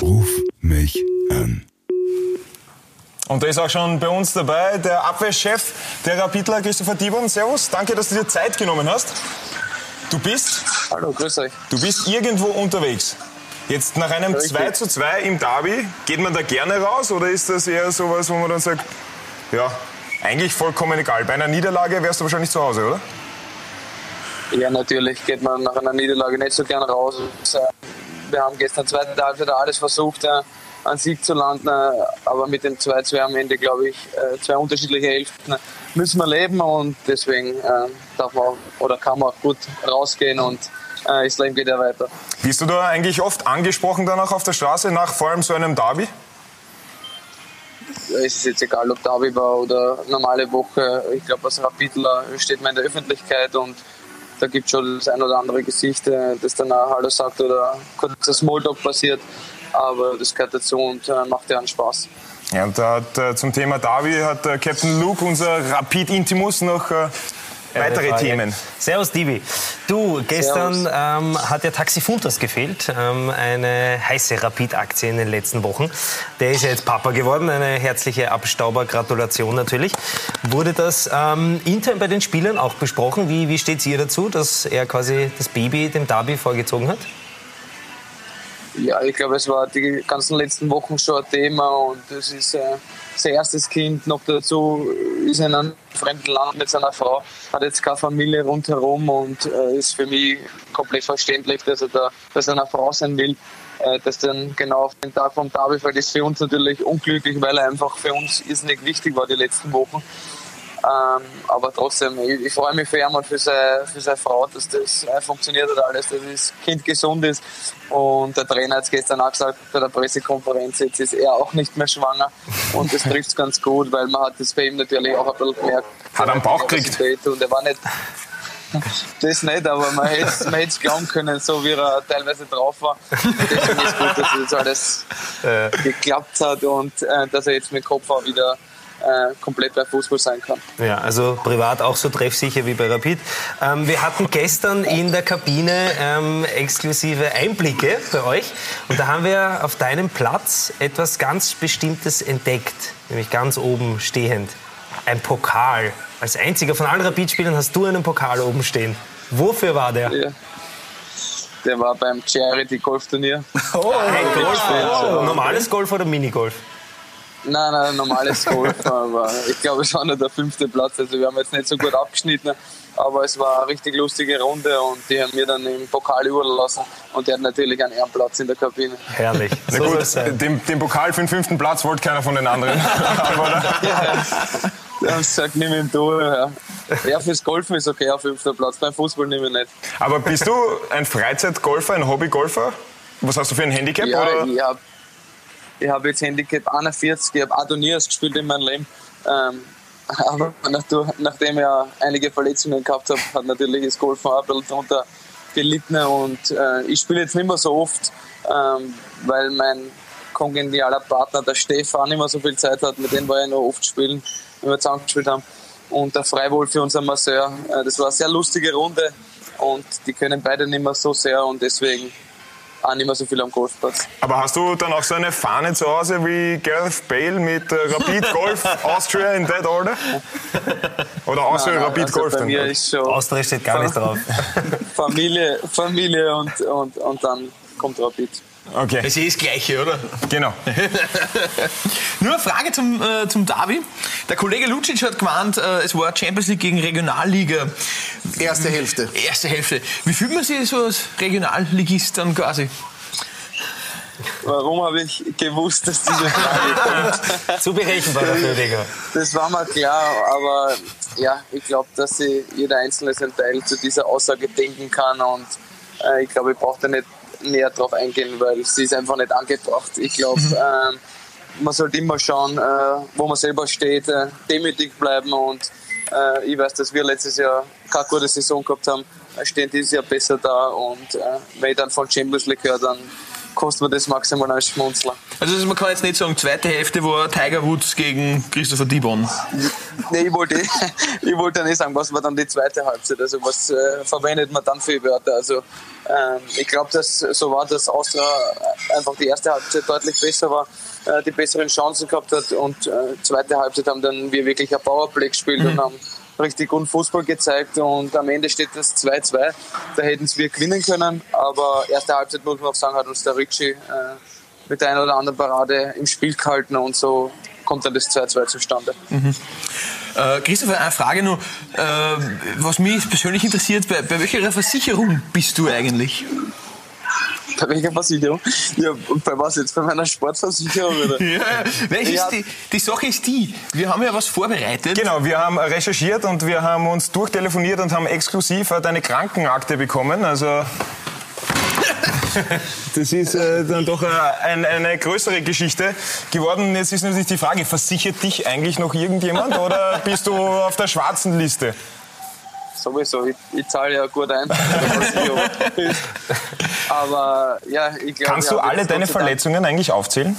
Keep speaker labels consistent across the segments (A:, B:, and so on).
A: Ruf mich an.
B: Und da ist auch schon bei uns dabei der Abwehrchef der Rapidler, Christopher Dibon. Servus, danke, dass du dir Zeit genommen hast. Du bist,
C: Hallo, grüß euch.
B: du bist irgendwo unterwegs. Jetzt nach einem
C: Richtig.
B: 2 zu 2 im Derby, geht man da gerne raus oder ist das eher sowas, wo man dann sagt, ja, eigentlich vollkommen egal. Bei einer Niederlage wärst du wahrscheinlich zu Hause, oder?
C: Ja, natürlich geht man nach einer Niederlage nicht so gern raus. Wir haben gestern zweite Halbzeit alles versucht, äh, einen Sieg zu landen, äh, aber mit dem 2-2 am Ende, glaube ich, äh, zwei unterschiedliche Hälften müssen wir leben und deswegen äh, darf man oder kann man auch gut rausgehen und das Leben geht ja weiter.
B: Bist du da eigentlich oft angesprochen dann auch auf der Straße nach vor allem so einem Derby?
C: Es ist jetzt egal, ob Derby war oder normale Woche. Ich glaube, als Rapidler steht man in der Öffentlichkeit und da gibt es schon das ein oder andere Gesicht, äh, das dann auch Hallo sagt oder kurzer Smalltalk passiert. Aber das gehört dazu und äh, macht ja einen Spaß.
B: Ja, und da hat äh, zum Thema Derby hat Captain Luke, unser Rapid Intimus, noch weitere
D: Frage.
B: Themen.
D: Servus, Divi. Du, gestern
C: Servus.
D: ähm, hat der Taxi Funtas gefehlt. Ähm, eine heiße Rapid-Aktie in den letzten Wochen. Der ist ja jetzt Papa geworden. Eine herzliche Abstauber-Gratulation natürlich. Wurde das ähm, intern bei den Spielern auch besprochen? Wie, wie steht ihr dazu, dass er quasi das Baby dem Derby vorgezogen hat?
C: Ja, ich glaube, es war die ganzen letzten Wochen schon ein Thema und es ist äh, sein erstes Kind noch dazu, ist in einem fremden Land mit seiner Frau, hat jetzt keine Familie rundherum und äh, ist für mich komplett verständlich, dass er da bei seiner Frau sein will. Äh, das dann genau auf den Tag vom fällt, ist für uns natürlich unglücklich, weil er einfach für uns irrsinnig wichtig war die letzten Wochen. Ähm, aber trotzdem, ich, ich freue mich für ihn und für seine, für seine Frau, dass das äh, funktioniert hat alles, dass das Kind gesund ist. Und der Trainer hat es gestern auch gesagt bei der Pressekonferenz, jetzt ist er auch nicht mehr schwanger. Und das trifft es ganz gut, weil man hat das bei ihm natürlich auch ein bisschen gemerkt.
B: Hat er einen Bauch gekriegt?
C: Und er war nicht, das nicht, aber man hätte man es glauben können, so wie er teilweise drauf war. Und deswegen ist gut, dass das alles geklappt hat und äh, dass er jetzt mit dem Kopf auch wieder äh, komplett bei Fußball sein kann.
D: Ja, also privat auch so treffsicher wie bei Rapid. Ähm, wir hatten gestern in der Kabine ähm, exklusive Einblicke bei euch. Und da haben wir auf deinem Platz etwas ganz Bestimmtes entdeckt. Nämlich ganz oben stehend. Ein Pokal. Als einziger von allen Rapid-Spielern hast du einen Pokal oben stehen. Wofür war der?
C: Ja. Der war beim Charity Golfturnier.
D: Ein Golf.
C: Oh.
D: Normales Golf oder Minigolf?
C: Nein, nein, normales Golf, aber ich glaube, es war nur der fünfte Platz. Also wir haben jetzt nicht so gut abgeschnitten, aber es war eine richtig lustige Runde und die haben mir dann im Pokal überlassen und der hat natürlich einen Ehrenplatz in der Kabine.
D: Herrlich.
B: Na
D: So
B: gut, den, den Pokal für den fünften Platz wollte keiner von den anderen. haben, oder?
C: Die haben gesagt, nimm ihn durch. Ja. ja, fürs Golfen ist okay, auf fünfter Platz. Beim Fußball nehme ich nicht.
B: Aber bist du ein Freizeitgolfer, ein Hobbygolfer? Was hast du für ein Handicap?
C: Ja,
B: oder?
C: ich habe ich hab jetzt Handicap 41, ich habe Turniers gespielt in meinem Leben. Ähm, aber nach- nachdem ich einige Verletzungen gehabt habe, hat natürlich das Golfen auch ein bisschen darunter gelitten. Und äh, ich spiele jetzt nicht mehr so oft, ähm, weil mein kongenialer Partner, der Stefan, nicht mehr so viel Zeit hat. Mit dem war ich noch oft spielen, wenn wir zusammen gespielt haben. Und der Freiwohl für unser Masseur. Äh, das war eine sehr lustige Runde und die können beide nicht mehr so sehr und deswegen auch nicht mehr so viel am Golfplatz.
B: Aber hast du dann auch so eine Fahne zu Hause wie Gareth Bale mit äh, Rapid Golf Austria in that order? Oder Austria
C: Nein, nein,
B: Rapid
C: also
B: Golf
C: bei
B: dann?
C: mir ist schon
D: Austria steht gar nicht drauf.
C: Familie, Familie und, und, und dann kommt Rapid.
B: Okay,
E: Es ist eh das Gleiche, oder?
B: genau.
E: Nur eine Frage zum, äh, zum Davi. Der Kollege Lucic hat gemeint, äh, es war Champions League gegen Regionalliga.
F: Erste Hälfte.
E: Erste Hälfte. Wie fühlt man sich so als Regionalligist dann quasi?
C: Warum habe ich gewusst, dass diese Frage kommt?
D: Zu berechenbar dafür, Digga.
C: Das war mir klar, aber ja, ich glaube, dass sich jeder Einzelne seinen Teil zu dieser Aussage denken kann und äh, ich glaube, ich brauche da nicht näher drauf eingehen, weil sie ist einfach nicht angebracht. Ich glaube, ähm, man sollte immer schauen, äh, wo man selber steht, äh, demütig bleiben und äh, ich weiß, dass wir letztes Jahr keine gute Saison gehabt haben, äh, stehen dieses Jahr besser da und äh, wenn ich dann von Champions League höre, dann kostet mir das maximal ein Schmunzler.
E: Also man kann jetzt nicht sagen, zweite Hälfte war Tiger Woods gegen Christopher Dibon.
C: Nee, ich wollte, ich wollte nicht sagen, was war dann die zweite Halbzeit, also was äh, verwendet man dann für Wörter. Also ähm, ich glaube, dass so war, dass Austria einfach die erste Halbzeit deutlich besser war, äh, die besseren Chancen gehabt hat und äh, zweite Halbzeit haben dann wir wirklich ein Powerplay gespielt mhm. und haben richtig guten Fußball gezeigt und am Ende steht das 2-2. Da hätten wir gewinnen können, aber erste Halbzeit muss man auch sagen, hat uns der Ricci äh, mit der einen oder anderen Parade im Spiel gehalten und so kommt dann das 2-2 zustande.
E: Mhm. Äh, Christopher, eine Frage nur, äh, was mich persönlich interessiert, bei, bei welcher Versicherung bist du eigentlich?
C: Bei welcher Versicherung? Ja, bei was jetzt? Bei meiner Sportversicherung? Oder?
E: ja, welches ja. Die, die Sache ist die, wir haben ja was vorbereitet.
B: Genau, wir haben recherchiert und wir haben uns durchtelefoniert und haben exklusiv deine Krankenakte bekommen. Also das ist äh, dann doch äh, ein, eine größere Geschichte geworden. Jetzt ist natürlich die Frage, versichert dich eigentlich noch irgendjemand oder bist du auf der schwarzen Liste?
C: Sowieso, ich, ich zahle ja gut ein. Aber ja, ich glaube.
B: Kannst du alle deine Verletzungen eigentlich aufzählen?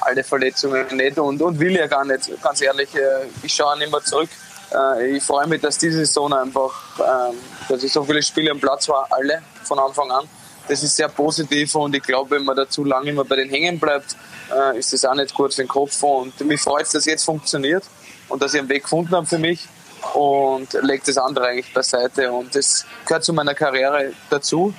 C: Alle Verletzungen nicht und, und will ja gar nicht, ganz ehrlich. Äh, ich schaue nicht mehr zurück. Äh, ich freue mich, dass diese Saison einfach, ähm, dass ich so viele Spiele am Platz war, alle von Anfang an. Das ist sehr positiv und ich glaube, wenn man da zu lange immer bei den hängen bleibt, äh, ist das auch nicht gut für den Kopf. Und mich freut es, dass jetzt funktioniert und dass ich einen Weg gefunden habe für mich und lege das andere eigentlich beiseite. Und das gehört zu meiner Karriere dazu.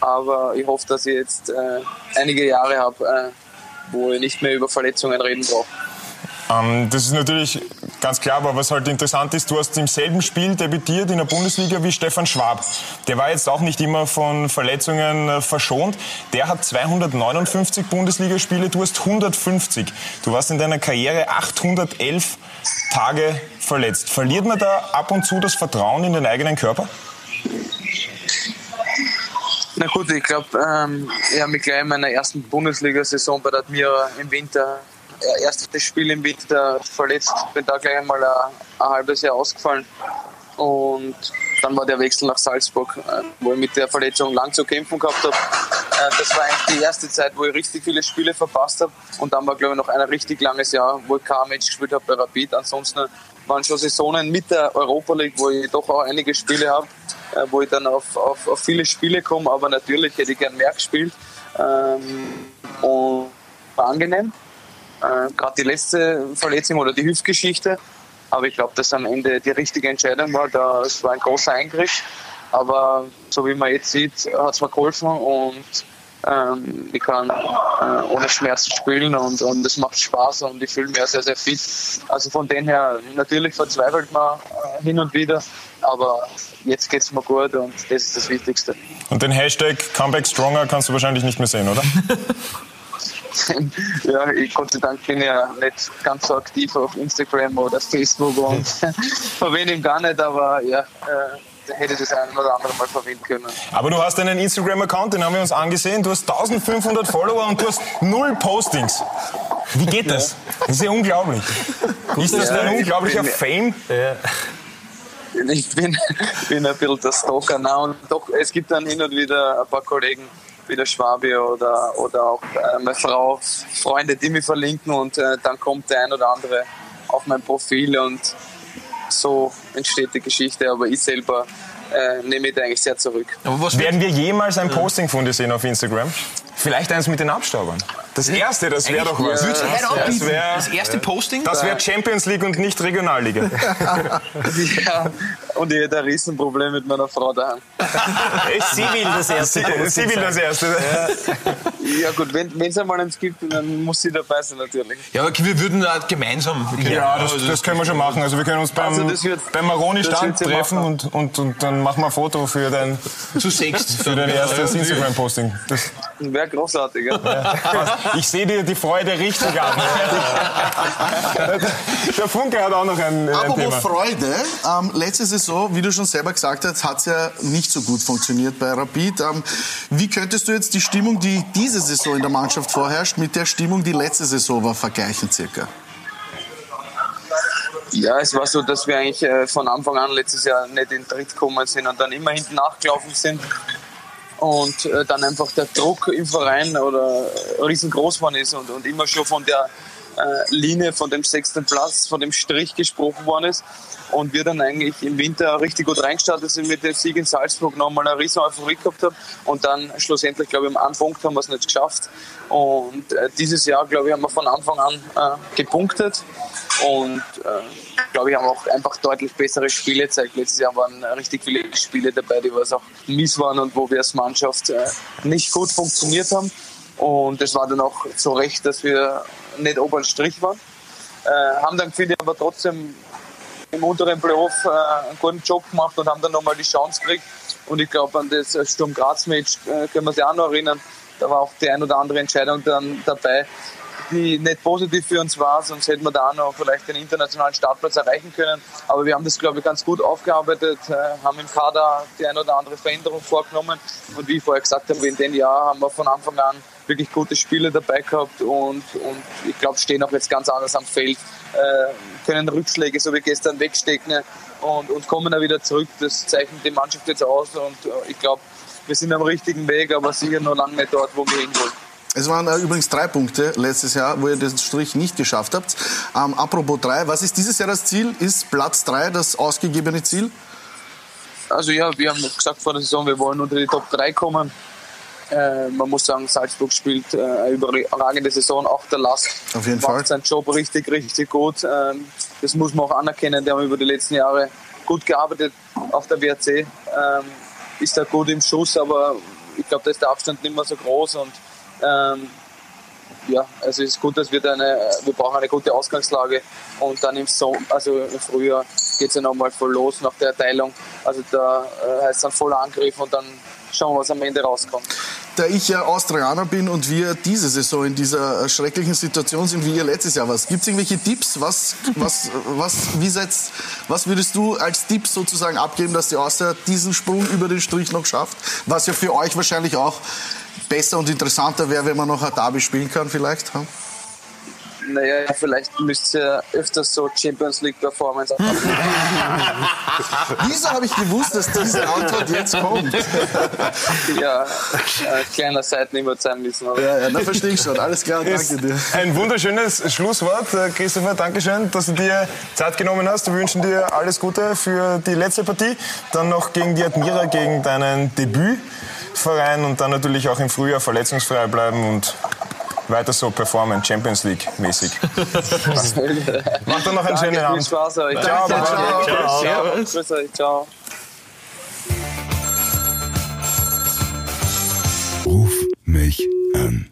C: Aber ich hoffe, dass ich jetzt äh, einige Jahre habe, äh, wo ich nicht mehr über Verletzungen reden brauche.
B: Ähm, das ist natürlich ganz klar, aber was halt interessant ist, du hast im selben Spiel debütiert in der Bundesliga wie Stefan Schwab. Der war jetzt auch nicht immer von Verletzungen äh, verschont. Der hat 259 Bundesligaspiele, du hast 150. Du warst in deiner Karriere 811 Tage verletzt. Verliert man da ab und zu das Vertrauen in den eigenen Körper?
C: Na gut, ich glaube, ähm, ich habe mich gleich in meiner ersten Bundesliga-Saison bei der Admira im Winter, erstes Spiel im Winter verletzt, bin da gleich einmal ein, ein halbes Jahr ausgefallen. Und dann war der Wechsel nach Salzburg, äh, wo ich mit der Verletzung lang zu kämpfen gehabt habe. Äh, das war eigentlich die erste Zeit, wo ich richtig viele Spiele verpasst habe. Und dann war, glaube ich, noch ein richtig langes Jahr, wo ich kein Match gespielt habe bei Rapid. Ansonsten waren schon Saisonen mit der Europa League, wo ich doch auch einige Spiele habe, äh, wo ich dann auf, auf, auf viele Spiele komme. Aber natürlich hätte ich gern mehr gespielt. Ähm, und war angenehm. Gerade die letzte Verletzung oder die Hüftgeschichte aber ich glaube, dass am Ende die richtige Entscheidung war. Das war ein großer Eingriff. Aber so wie man jetzt sieht, hat es mir geholfen und ähm, ich kann äh, ohne Schmerzen spielen und, und es macht Spaß und ich fühle mich sehr, sehr fit. Also von dem her, natürlich verzweifelt man äh, hin und wieder, aber jetzt geht es mir gut und das ist das Wichtigste.
B: Und den Hashtag Comeback Stronger kannst du wahrscheinlich nicht mehr sehen, oder?
C: ja, ich, Gott sei Dank bin ja nicht ganz so aktiv auf Instagram oder Facebook und verwende ihn gar nicht, aber ja, äh, hätte das ein oder andere Mal verwenden können.
B: Aber du hast einen Instagram-Account, den haben wir uns angesehen. Du hast 1500 Follower und du hast null Postings. Wie geht das? Das ist ja unglaublich. Ist das ja, ein unglaublicher bin, Fame? Ja.
C: Ich bin, bin ein bisschen der Stalker. Na, und doch, es gibt dann hin und wieder ein paar Kollegen, wie der Schwabi oder, oder auch äh, meine Frau, Freunde, die mich verlinken und äh, dann kommt der ein oder andere auf mein Profil und so entsteht die Geschichte, aber ich selber äh, nehme ich eigentlich sehr zurück.
B: Werden wir jemals ein Posting von dir sehen auf Instagram? Vielleicht eins mit den Abstaubern. Das erste, das wäre doch was.
E: Ja, das, wär, das erste Posting?
B: Das wäre Champions League und nicht Regionalliga.
C: ja, und ich hätte ein Riesenproblem mit meiner Frau daheim.
D: Sie will das erste.
B: Sie, sie will das erste.
C: Ja, ja gut, wenn es einmal eins gibt, dann muss sie dabei sein natürlich.
E: Ja, aber wir würden da gemeinsam.
B: Ja, das, das, können wir schon machen. Also wir können uns beim, also wird, beim Maroni-Stand treffen und, und, und dann machen wir ein Foto für dein,
E: Zu sechst.
B: für dein erstes Instagram-Posting.
C: Wäre großartig, ja.
B: Ich sehe dir die Freude richtig an. Der Funke hat auch noch ein, ein
F: Apropos
B: Thema.
F: Freude, ähm, letzte Saison, wie du schon selber gesagt hast, hat es ja nicht so gut funktioniert bei Rapid. Ähm, wie könntest du jetzt die Stimmung, die diese Saison in der Mannschaft vorherrscht, mit der Stimmung, die letzte Saison war, vergleichen circa?
C: Ja, es war so, dass wir eigentlich äh, von Anfang an letztes Jahr nicht in den Tritt gekommen sind und dann immer hinten nachgelaufen sind und äh, dann einfach der Druck im Verein oder riesengroß geworden ist und, und immer schon von der äh, Linie, von dem sechsten Platz, von dem Strich gesprochen worden ist und wir dann eigentlich im Winter richtig gut reingestartet sind mit dem Sieg in Salzburg, nochmal eine riesen Euphorie gehabt haben und dann schlussendlich, glaube ich, am Punkt haben wir es nicht geschafft und äh, dieses Jahr, glaube ich, haben wir von Anfang an äh, gepunktet und äh, glaube ich, haben auch einfach deutlich bessere Spiele gezeigt. Letztes Jahr waren richtig viele Spiele dabei, die was auch mies waren und wo wir als Mannschaft äh, nicht gut funktioniert haben. Und es war dann auch so recht, dass wir nicht oben Strich waren. Äh, haben dann, finde ich, aber trotzdem im unteren Playoff äh, einen guten Job gemacht und haben dann nochmal die Chance gekriegt. Und ich glaube, an das Sturm Graz-Match äh, können wir sich auch noch erinnern. Da war auch die ein oder andere Entscheidung dann dabei, die nicht positiv für uns war, sonst hätten wir da noch vielleicht den internationalen Startplatz erreichen können. Aber wir haben das, glaube ich, ganz gut aufgearbeitet, äh, haben im Kader die ein oder andere Veränderung vorgenommen. Und wie ich vorher gesagt habe, in dem Jahr haben wir von Anfang an wirklich gute Spiele dabei gehabt und, und ich glaube, stehen auch jetzt ganz anders am Feld, äh, können Rückschläge so wie gestern wegstecken und, und kommen dann wieder zurück. Das zeichnet die Mannschaft jetzt aus und äh, ich glaube, wir sind am richtigen Weg, aber sicher noch lange nicht dort, wo wir hinwollen.
F: Es waren äh, übrigens drei Punkte letztes Jahr, wo ihr den Strich nicht geschafft habt. Ähm, apropos drei, was ist dieses Jahr das Ziel? Ist Platz drei das ausgegebene Ziel?
C: Also ja, wir haben gesagt vor der Saison, wir wollen unter die Top 3 kommen. Äh, man muss sagen, Salzburg spielt äh, eine überragende Saison, auch der Last
F: Auf jeden
C: macht
F: Fall.
C: seinen Job richtig, richtig gut. Ähm, das muss man auch anerkennen. Der haben über die letzten Jahre gut gearbeitet auf der WRC. Ähm, ist da gut im Schuss, aber ich glaube, da ist der Abstand nicht mehr so groß und ähm, ja, also es ist gut, dass wir da eine, wir brauchen eine gute Ausgangslage und dann im Sommer, also im Frühjahr geht es ja nochmal voll los nach der Erteilung. Also da äh, heißt es dann voller Angriff und dann schauen wir, was am Ende rauskommt.
F: Da ich ja Australier bin und wir diese Saison in dieser schrecklichen Situation sind, wie ihr letztes Jahr was, gibt es irgendwelche Tipps? Was, was, was, wie seid's, was würdest du als Tipp sozusagen abgeben, dass die Austria diesen Sprung über den Strich noch schafft? Was ja für euch wahrscheinlich auch besser und interessanter wäre, wenn man noch ein Derby spielen kann vielleicht.
C: Naja, vielleicht müsst ihr öfters so Champions League Performance haben.
F: Wieso habe ich gewusst, dass diese Antwort jetzt kommt?
C: ja, äh, kleiner Seitenhieb sein müssen.
F: Ja, ja, na verstehe ich schon. Alles klar, danke dir.
B: Ein wunderschönes Schlusswort. Äh, Christopher, Dankeschön, dass du dir Zeit genommen hast. Wir wünschen dir alles Gute für die letzte Partie. Dann noch gegen die Admira, gegen deinen Debütverein und dann natürlich auch im Frühjahr verletzungsfrei bleiben und weiter so performen, Champions League mäßig. Macht dann noch einen schönen
C: Danke, viel
B: Abend.
C: Spaß euch.
B: Ciao,
C: ciao.
E: Ciao.
C: Grüß euch, ciao.
A: Ruf mich an.